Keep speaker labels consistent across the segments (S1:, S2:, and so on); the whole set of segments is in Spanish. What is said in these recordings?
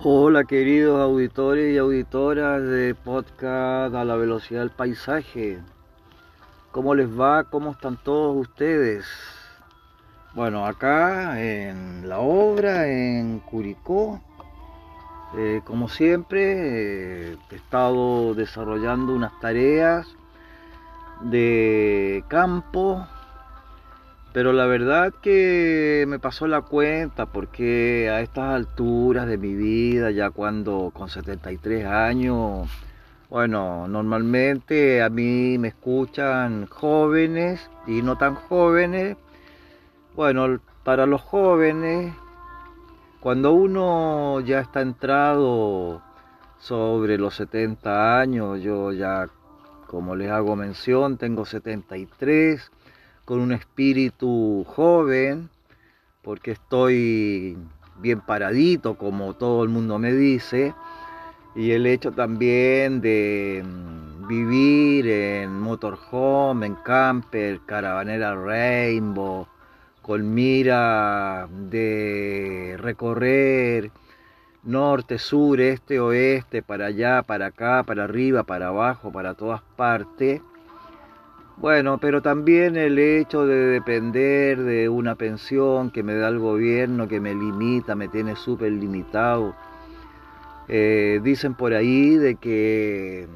S1: Hola queridos auditores y auditoras de podcast a la velocidad del paisaje. ¿Cómo les va? ¿Cómo están todos ustedes? Bueno, acá en la obra, en Curicó, eh, como siempre, eh, he estado desarrollando unas tareas de campo pero la verdad que me pasó la cuenta porque a estas alturas de mi vida, ya cuando con 73 años, bueno, normalmente a mí me escuchan jóvenes y no tan jóvenes. Bueno, para los jóvenes, cuando uno ya está entrado sobre los 70 años, yo ya, como les hago mención, tengo 73 con un espíritu joven, porque estoy bien paradito, como todo el mundo me dice, y el hecho también de mm, vivir en motorhome, en camper, caravanera Rainbow, con mira de recorrer norte, sur, este, oeste, para allá, para acá, para arriba, para abajo, para todas partes bueno, pero también el hecho de depender de una pensión que me da el gobierno, que me limita, me tiene súper limitado. Eh, dicen por ahí de que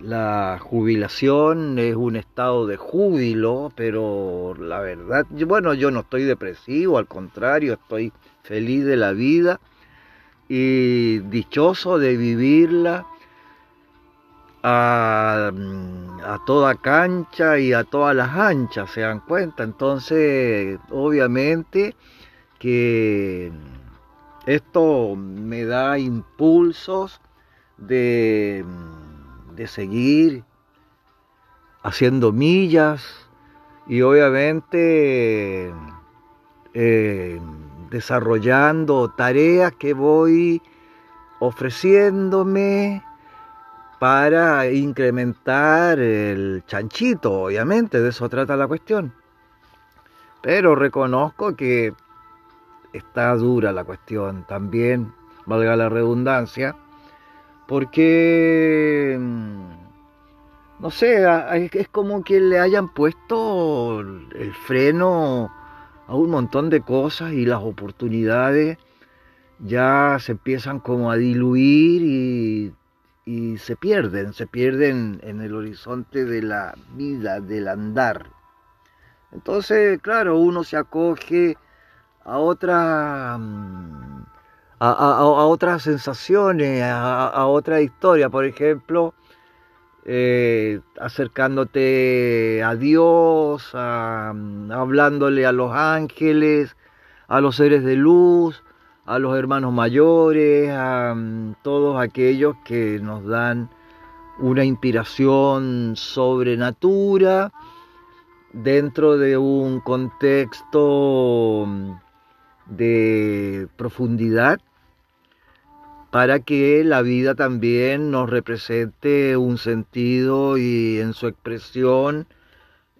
S1: la jubilación es un estado de júbilo, pero la verdad, bueno, yo no estoy depresivo, al contrario, estoy feliz de la vida y dichoso de vivirla a, toda cancha y a todas las anchas, se dan cuenta. Entonces, obviamente que esto me da impulsos de, de seguir haciendo millas y obviamente eh, desarrollando tareas que voy ofreciéndome para incrementar el chanchito, obviamente, de eso trata la cuestión. Pero reconozco que está dura la cuestión también, valga la redundancia, porque, mm, no sé, es como que le hayan puesto el freno a un montón de cosas y las oportunidades ya se empiezan como a diluir y y se pierden, se pierden en el horizonte de la vida, del andar. Entonces, claro, uno se acoge a otra mm, a, otras sensaciones, a, otra historia, por ejemplo, eh, acercándote a Dios, mm, hablándole a los ángeles, a los seres de luz, a los hermanos mayores, a mm, todos aquellos que nos dan una inspiración sobrenatura dentro de un contexto mm, de profundidad para que la vida también nos represente un sentido y en su expresión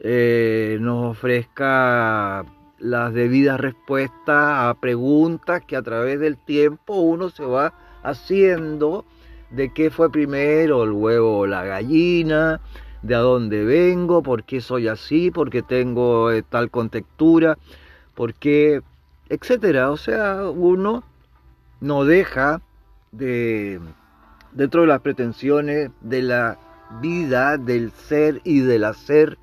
S1: eh, nos ofrezca las debidas respuestas a preguntas que a través del tiempo uno se va haciendo de qué fue primero el huevo o la gallina, de a dónde vengo, por qué soy así, por qué tengo eh, tal contextura, por qué, etcétera. O sea, uno no deja de, dentro de las pretensiones de la vida, del ser y del hacer,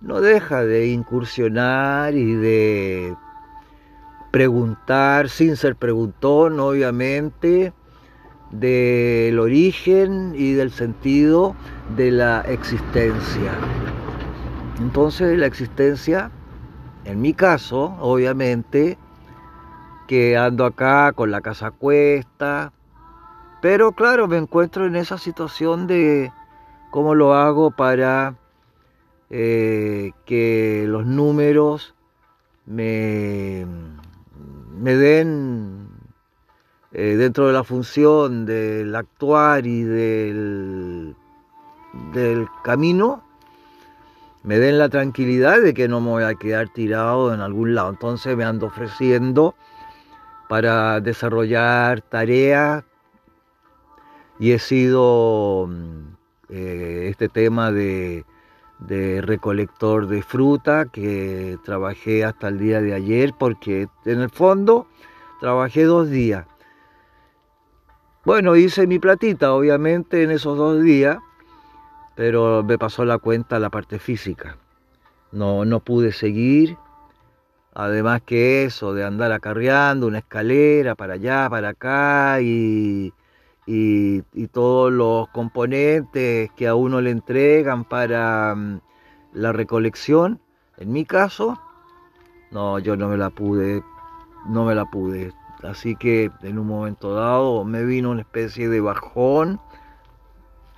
S1: no deja de incursionar y de preguntar, sin ser preguntón, obviamente, del origen y del sentido de la existencia. Entonces la existencia, en mi caso, obviamente, que ando acá con la casa cuesta, pero claro, me encuentro en esa situación de cómo lo hago para eh, que los números me, me den eh, dentro de la función del actuar y del, del camino, me den la tranquilidad de que no me voy a quedar tirado en algún lado. Entonces me ando ofreciendo para desarrollar tareas y he sido mm, eh, este tema de, de recolector de fruta que trabajé hasta el día de ayer porque en el fondo trabajé dos días. Bueno, hice mi platita obviamente en esos dos días, pero me pasó la cuenta la parte física. No, no pude seguir. Además que eso de andar acarreando una escalera para allá, para acá y y, todos los componentes que a uno le entregan para mm, la recolección. En mi caso, no, yo no me la pude, no me la pude. Así que en un momento dado me vino una especie de bajón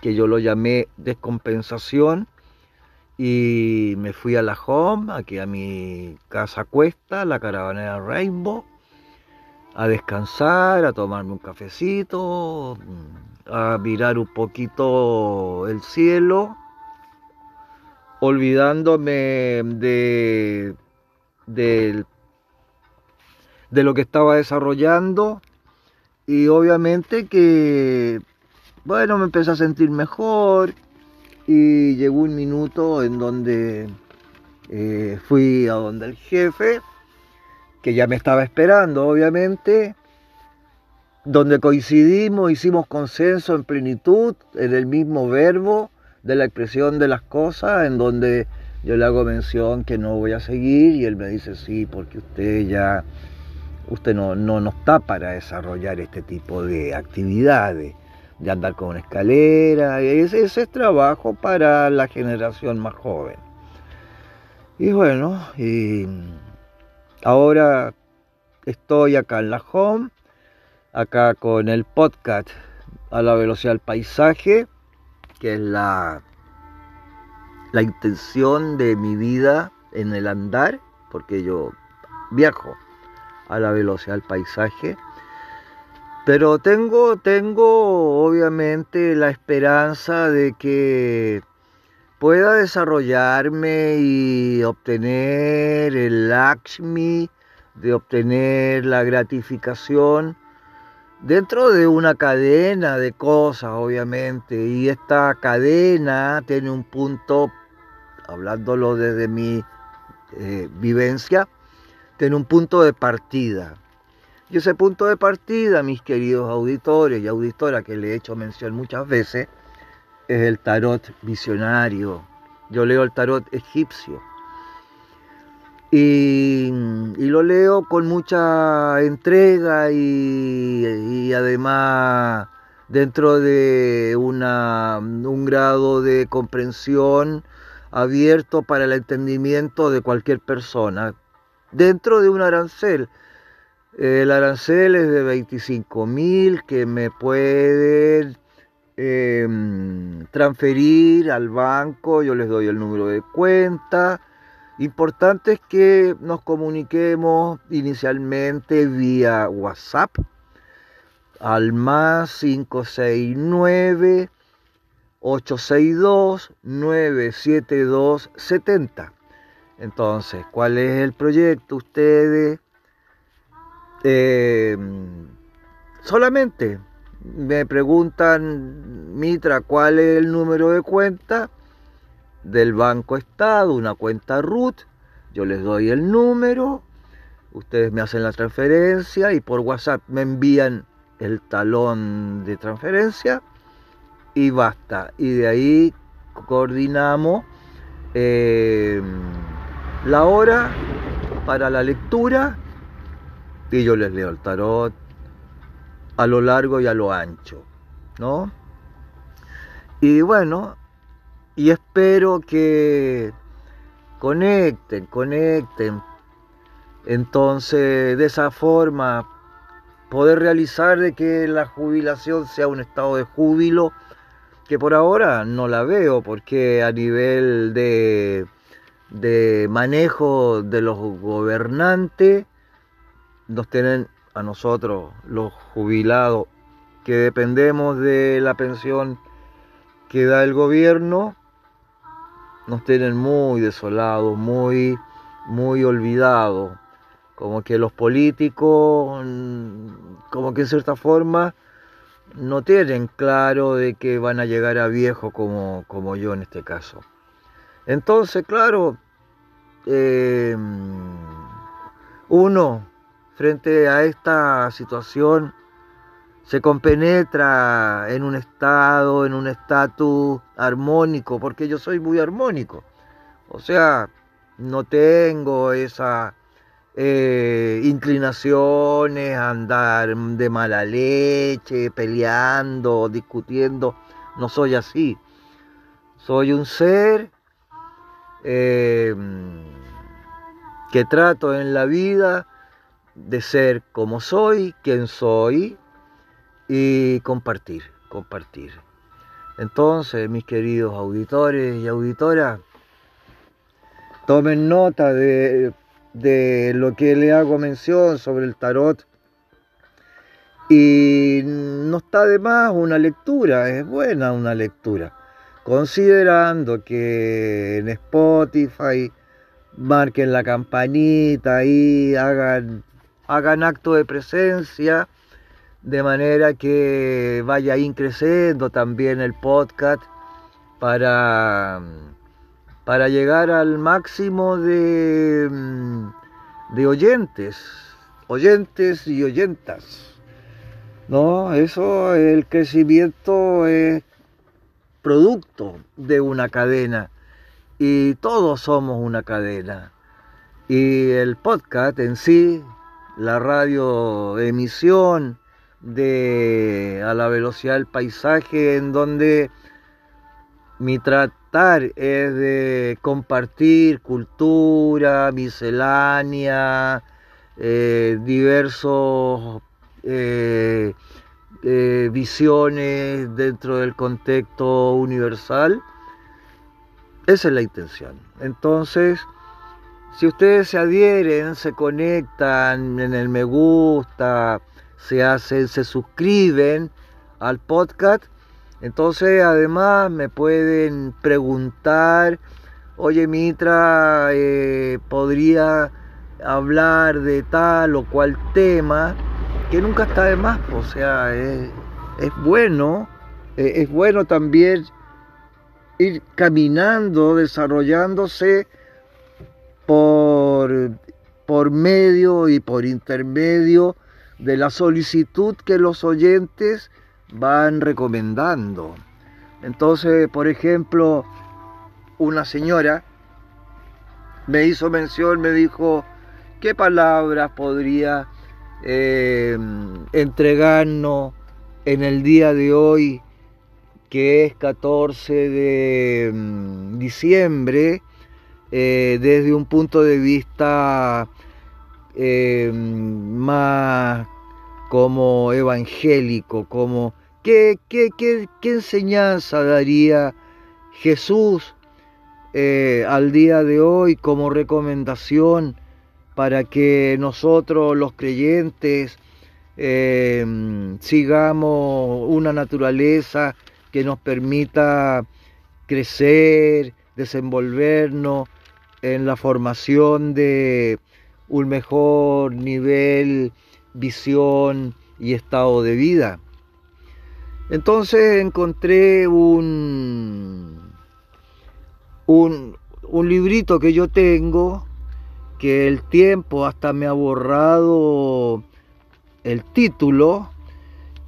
S1: que yo lo llamé descompensación y me fui a la home, aquí a mi casa cuesta, la caravanera Rainbow, a descansar, a tomarme un cafecito, a mirar un poquito el cielo, olvidándome de, de, de lo que estaba desarrollando. Y obviamente que, bueno, me empecé a sentir mejor y llegó un minuto en donde eh, fui a donde el jefe que ya me estaba esperando, obviamente, donde coincidimos, hicimos consenso en plenitud, en el mismo verbo de la expresión de las cosas, en donde yo le hago mención que no voy a seguir y él me dice sí, porque usted ya, usted no, no, no está para desarrollar este tipo de actividades, de andar con una escalera, ese, ese es trabajo para la generación más joven. Y bueno, y Ahora estoy acá en la home, acá con el podcast a la velocidad del paisaje, que es la, la intención de mi vida en el andar, porque yo viajo a la velocidad del paisaje. Pero tengo, tengo obviamente la esperanza de que pueda desarrollarme y obtener el Lakshmi, de obtener la gratificación dentro de una cadena de cosas, obviamente. Y esta cadena tiene un punto, hablándolo desde mi eh, vivencia, tiene un punto de partida. Y ese punto de partida, mis queridos auditores y auditoras, que le he hecho mención muchas veces, es el tarot visionario. Yo leo el tarot egipcio. Y, lo leo con mucha entrega y, además dentro de una, un grado de comprensión abierto para el entendimiento de cualquier persona. Dentro de un arancel. El arancel es de 25 mil que me pueden Em, transferir al banco, yo les doy el número de cuenta. Importante es que nos comuniquemos inicialmente vía WhatsApp al más 569 862 972 70. Entonces, ¿cuál es el proyecto? Ustedes em, solamente me preguntan, Mitra, ¿cuál es el número de cuenta del Banco Estado? Una cuenta RUT. Yo les doy el número, ustedes me hacen la transferencia y por WhatsApp me envían el talón de transferencia y basta. Y de ahí coordinamos eh, la hora para la lectura y yo les leo el tarot, a lo largo y a lo ancho, ¿no? Y bueno, y espero que conecten, conecten. Entonces, de esa forma, poder realizar de que la jubilación sea un estado de júbilo, que por ahora no la veo, porque a nivel de, de manejo de los gobernantes, nos tienen a nosotros, los jubilados, que dependemos de la pensión que da el gobierno, nos tienen muy desolados, muy, muy olvidados, como que los políticos, mm, como que en cierta forma, no tienen claro de que van a llegar a viejo como, como yo en este caso. Entonces, claro, eh, uno frente a esta situación se compenetra en un estado, en un estatus armónico, porque yo soy muy armónico. O sea, no tengo esa eh, inclinaciones a andar de mala leche, peleando, discutiendo. No soy así. Soy un ser eh, que trato en la vida de ser como soy, quien soy y compartir, compartir. Entonces, mis queridos auditores y auditoras, tomen nota de, de lo que le hago mención sobre el tarot. Y no está de más una lectura, es buena una lectura. Considerando que en Spotify marquen la campanita y hagan hagan acto de presencia, de manera que vaya increciendo también el podcast para, para llegar al máximo de, de oyentes, oyentes y oyentas. ¿No? Eso, el crecimiento es producto de una cadena y todos somos una cadena. Y el podcast en sí la radio emisión de a la velocidad del paisaje en donde mi tratar es de compartir cultura, miscelánea, eh, diversos eh, eh, visiones dentro del contexto universal. Esa es la intención. Entonces, si ustedes se adhieren, se conectan en el me gusta, se hacen, se suscriben al podcast, entonces además me pueden preguntar, oye Mitra, eh, podría hablar de tal o cual tema, que nunca está de más, o sea, es, bueno, eh, es bueno también ir caminando, desarrollándose por, por medio y por intermedio de la solicitud que los oyentes van recomendando. Entonces, por ejemplo, una señora me hizo mención, me dijo, ¿qué palabras podría eh, entregarnos en el día de hoy, que es 14 de mm, diciembre, eh, desde un punto de vista eh, más como evangélico, como ¿qué, qué, qué, enseñanza daría Jesús eh, al día de hoy como recomendación para que nosotros los creyentes sigamos una naturaleza que nos permita crecer, desenvolvernos, en la formación de un mejor nivel, visión y estado de vida. Entonces encontré un, un, un librito que yo tengo, que el tiempo hasta me ha borrado el título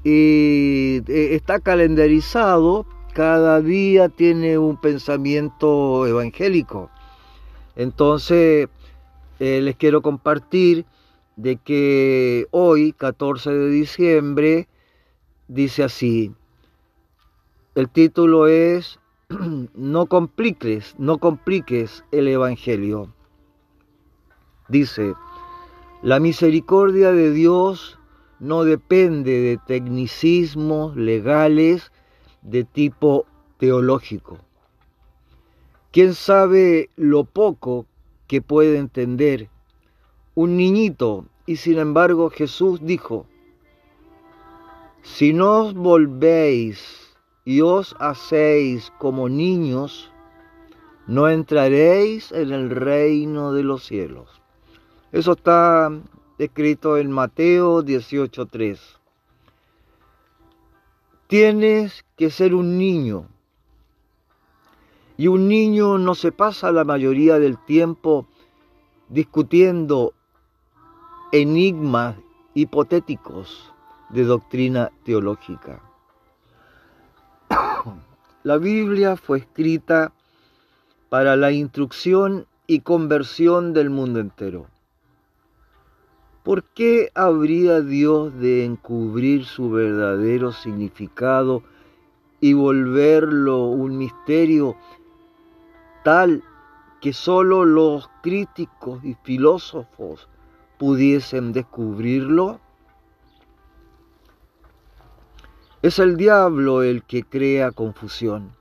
S1: y eh, está calendarizado, cada día tiene un pensamiento evangélico. Entonces, eh, les quiero compartir de que hoy, 14 de diciembre, dice así, el título es No compliques, no compliques el Evangelio. Dice, la misericordia de Dios no depende de tecnicismos legales de tipo teológico ¿Quién sabe lo poco que puede entender un niñito? Y sin embargo Jesús dijo, si no os volvéis y os hacéis como niños, no entraréis en el reino de los cielos. Eso está escrito en Mateo 18.3. Tienes que ser un niño. Y un niño no se pasa la mayoría del tiempo discutiendo enigmas hipotéticos de doctrina teológica. La Biblia fue escrita para la instrucción y conversión del mundo entero. ¿Por qué habría Dios de encubrir su verdadero significado y volverlo un misterio tal que sólo los críticos y filósofos pudiesen descubrirlo? Es el diablo el que crea confusión.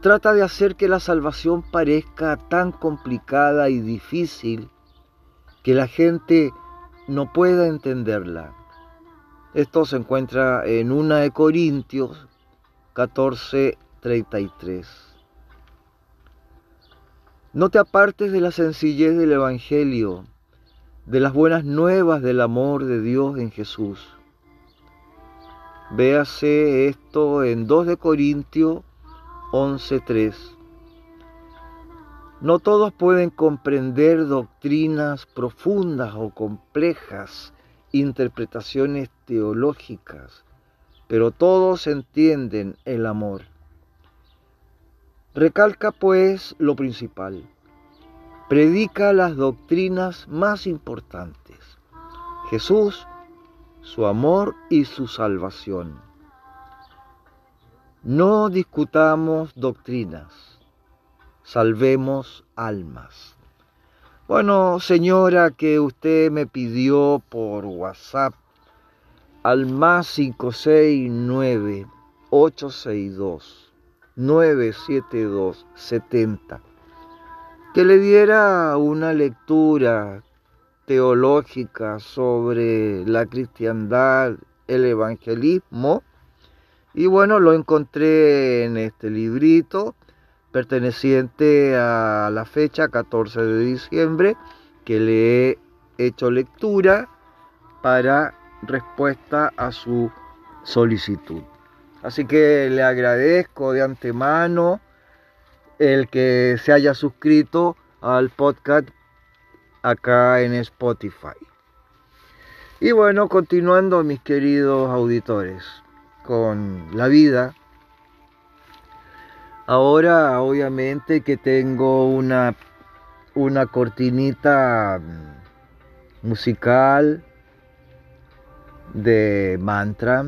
S1: Trata de hacer que la salvación parezca tan complicada y difícil que la gente no pueda entenderla. Esto se encuentra en 1 de Corintios 14:33. No te apartes de la sencillez del Evangelio, de las buenas nuevas del amor de Dios en Jesús. Véase esto en 2 de Corintios 11:3. No todos pueden comprender doctrinas profundas o complejas, interpretaciones teológicas, pero todos entienden el amor. Recalca pues lo principal. Predica las doctrinas más importantes. Jesús, su amor y su salvación. No discutamos doctrinas salvemos almas. Bueno, señora, que usted me pidió por WhatsApp al más 569 862 972 70 que le diera una lectura teológica sobre la cristiandad, el evangelismo. Y bueno, lo encontré en este librito perteneciente a la fecha 14 de diciembre que le he hecho lectura para respuesta a su solicitud. Así que le agradezco de antemano el que se haya suscrito al podcast acá en Spotify. Y bueno, continuando mis queridos auditores con la vida Ahora obviamente que tengo una, una cortinita mm, musical de mantra.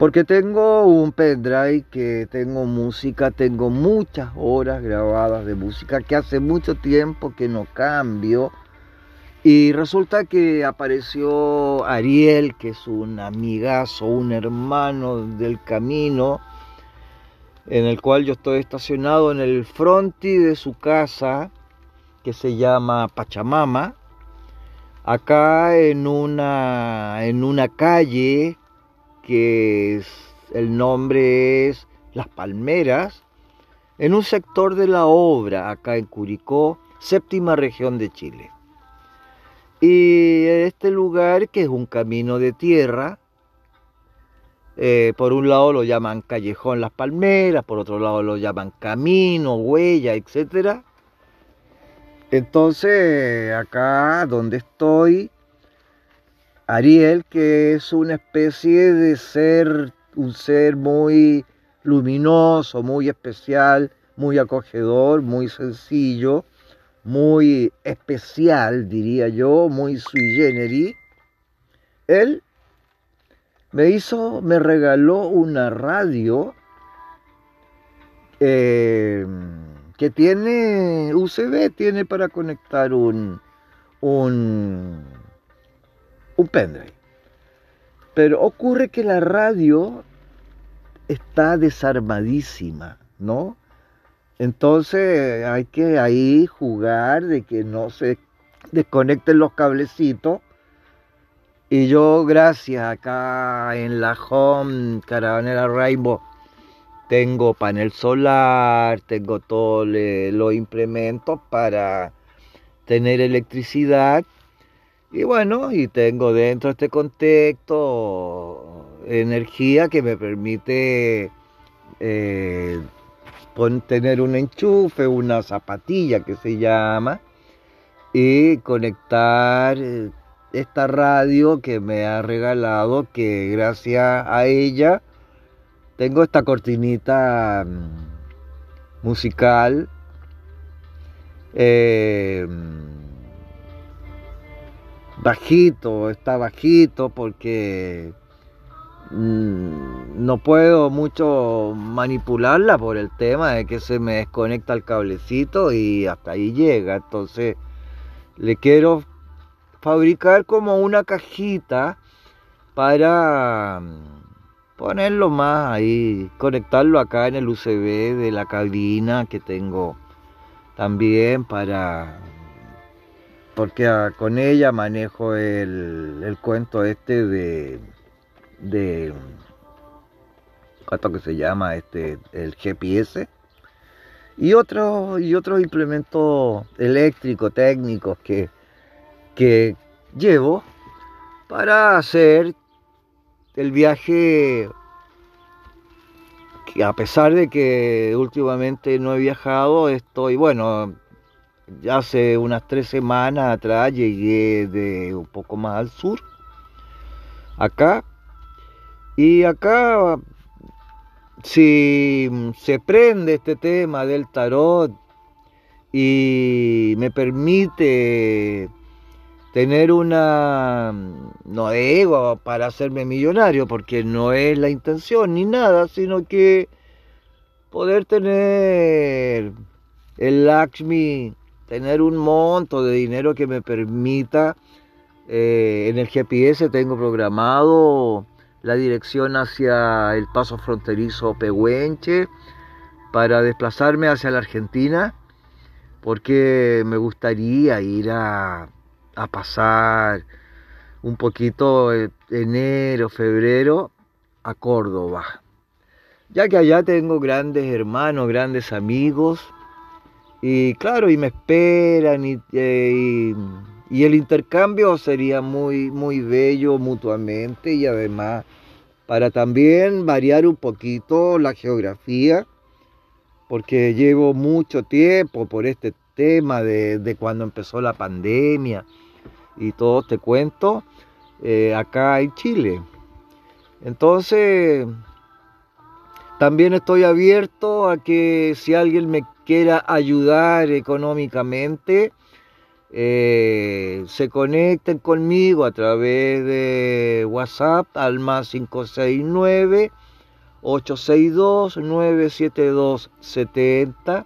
S1: Porque tengo un pendrive que tengo música, tengo muchas horas grabadas de música que hace mucho tiempo que no cambio. Y resulta que apareció Ariel, que es un amigazo, un hermano del camino, en el cual yo estoy estacionado en el fronti de su casa, que se llama Pachamama, acá en una, en una calle que es, el nombre es Las Palmeras, en un sector de la obra, acá en Curicó, séptima región de Chile. Y este lugar, que es un camino de tierra, eh, por un lado lo llaman Callejón Las Palmeras, por otro lado lo llaman Camino, Huella, etc. Entonces, acá donde estoy, Ariel, que es una especie de ser, un ser muy luminoso, muy especial, muy acogedor, muy sencillo, muy especial, diría yo, muy sui generis. Él me hizo, me regaló una radio eh, que tiene USB, tiene para conectar un, un, un pendrive. Pero ocurre que la radio está desarmadísima, ¿no? Entonces hay que ahí jugar de que no se desconecten los cablecitos y yo, gracias, acá en la home Caravanera Rainbow, tengo panel solar, tengo todos los implementos para tener electricidad. Y bueno, y tengo dentro de este contexto energía que me permite eh, tener un enchufe, una zapatilla que se llama, y conectar eh, esta radio que me ha regalado, que gracias a ella tengo esta cortinita mm, musical. Eh, bajito, está bajito porque mm, no puedo mucho manipularla por el tema de que se me desconecta el cablecito y hasta ahí llega. Entonces le quiero fabricar como una cajita para mm, ponerlo más ahí, conectarlo acá en el UCB de la cabina que tengo también para porque ah, con ella manejo el, cuento este de de ¿cuánto que se llama? este el GPS y otros y otros implementos eléctricos técnicos que que llevo para hacer el viaje, que a pesar de que últimamente no he viajado, estoy, bueno, hace unas tres semanas atrás llegué de un poco más al sur, acá, y acá, si se prende este tema del tarot y me permite tener una, no ego para hacerme millonario, porque no es la intención ni nada, sino que poder tener el Lakshmi, tener un monto de dinero que me permita, eh, en el GPS tengo programado la dirección hacia el paso fronterizo Pehuenche para desplazarme hacia la Argentina, porque me gustaría ir a a pasar un poquito enero, febrero a Córdoba. Ya que allá tengo grandes hermanos, grandes amigos. Y claro, y me esperan y, eh, y, el intercambio sería muy, muy bello mutuamente y además para también variar un poquito la geografía, porque llevo mucho tiempo por este tema de, de cuando empezó la pandemia y todo te cuento eh, acá en Chile. Entonces, también estoy abierto a que si alguien me quiera ayudar económicamente, eh, se conecten conmigo a través de WhatsApp al más 569 862 972 70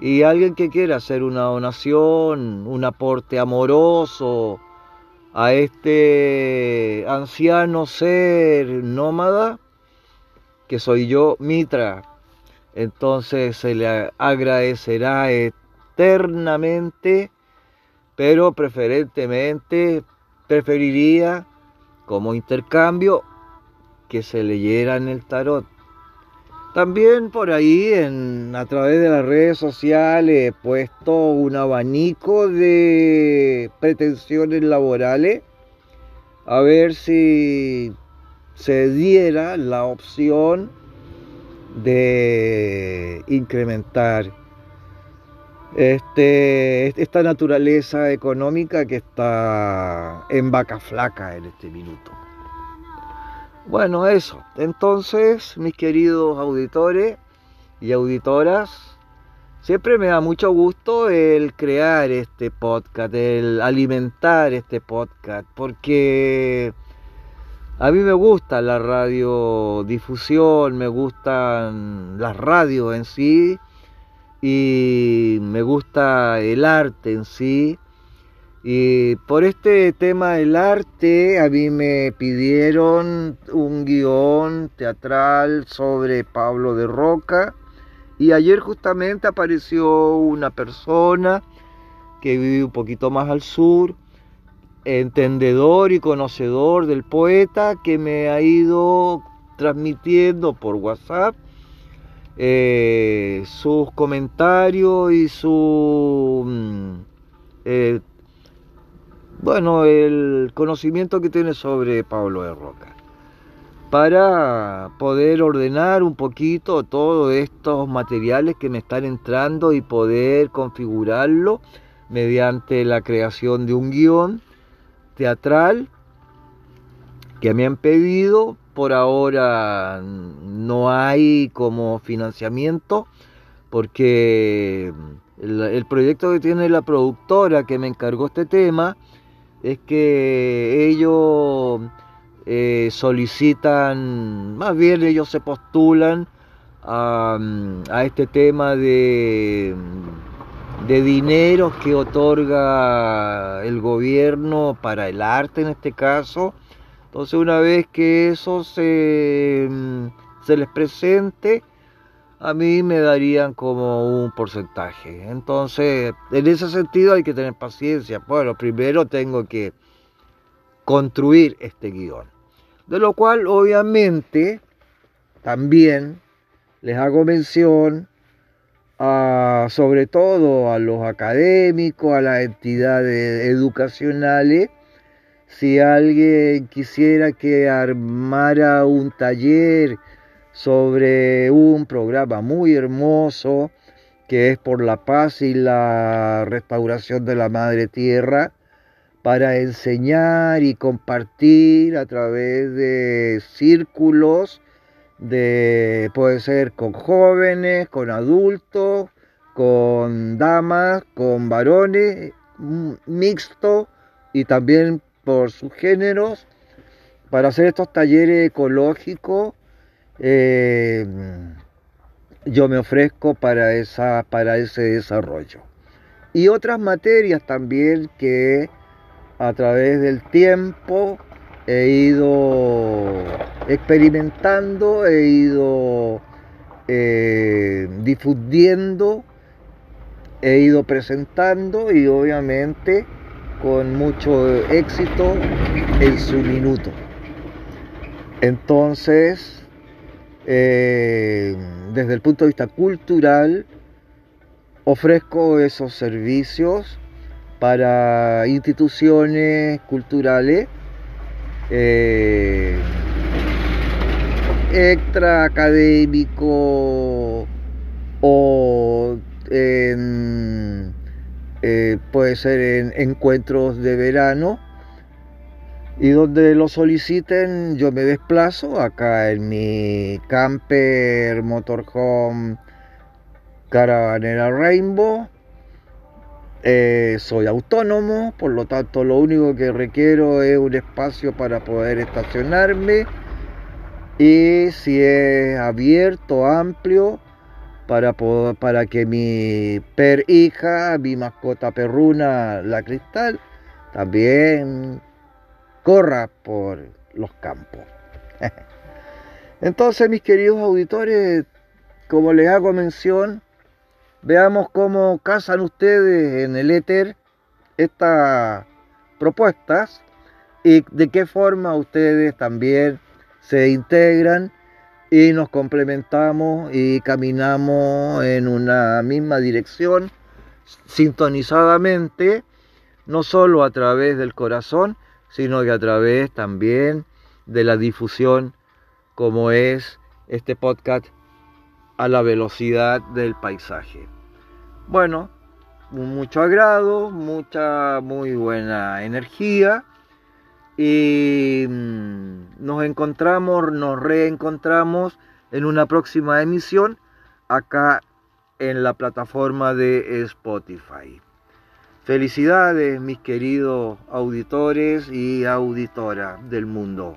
S1: y alguien que quiera hacer una donación, un aporte amoroso a este anciano ser nómada, que soy yo, Mitra, entonces se le agradecerá eternamente, pero preferentemente preferiría como intercambio que se leyera en el tarot. También por ahí, en, a través de las redes sociales, he puesto un abanico de pretensiones laborales, a ver si se diera la opción de incrementar este, esta naturaleza económica que está en vaca flaca en este minuto. Bueno, eso. Entonces, mis queridos auditores y auditoras, siempre me da mucho gusto el crear este podcast, el alimentar este podcast, porque a mí me gusta la radiodifusión, me gustan las radios en sí y me gusta el arte en sí y por este tema del arte, a mí me pidieron un guion teatral sobre Pablo de Roca. Y ayer justamente apareció una persona que vive un poquito más al sur, entendedor y conocedor del poeta, que me ha ido transmitiendo por WhatsApp eh, sus comentarios y su mm, eh, bueno, el conocimiento que tiene sobre Pablo de Roca, para poder ordenar un poquito todos estos materiales que me están entrando y poder configurarlo mediante la creación de un guion teatral que me han pedido. Por ahora no hay como financiamiento porque el, proyecto que tiene la productora que me encargó este tema es que ellos eh, solicitan, más bien ellos se postulan a, a este tema de, de dinero que otorga el gobierno para el arte en este caso. Entonces una vez que eso se, se les presente, a mí me darían como un porcentaje. Entonces, en ese sentido hay que tener paciencia. Bueno, primero tengo que construir este guion. De lo cual, obviamente, también les hago mención sobre todo a los académicos, a las entidades educacionales, si alguien quisiera que armara un taller, sobre un programa muy hermoso que es por la paz y la restauración de la madre tierra para enseñar y compartir a través de círculos de puede ser con jóvenes, con adultos, con damas, con varones, mixto y también por sus géneros para hacer estos talleres ecológicos eh, yo me ofrezco para, esa, para ese desarrollo. Y otras materias también que a través del tiempo he ido experimentando, he ido eh, difundiendo, he ido presentando y obviamente con mucho éxito en su minuto. Entonces, eh, desde el punto de vista cultural, ofrezco esos servicios para instituciones culturales eh, extra académico o eh, puede ser en encuentros de verano y donde lo soliciten yo me desplazo acá en mi camper motorhome caravanera Rainbow. Eh, soy autónomo, por lo tanto lo único que requiero es un espacio para poder estacionarme y si es abierto, amplio, para, para que mi per hija, mi mascota perruna, la cristal, también corra por los campos. Entonces, mis queridos auditores, como les hago mención, veamos cómo casan ustedes en el éter estas propuestas y de qué forma ustedes también se integran y nos complementamos y caminamos en una misma dirección sintonizadamente, no solo a través del corazón, sino que a través también de la difusión como es este podcast a la velocidad del paisaje. Bueno, mucho agrado, mucha muy buena energía y mm, nos encontramos, nos reencontramos en una próxima emisión acá en la plataforma de Spotify. Felicidades mis queridos auditores y auditoras del mundo.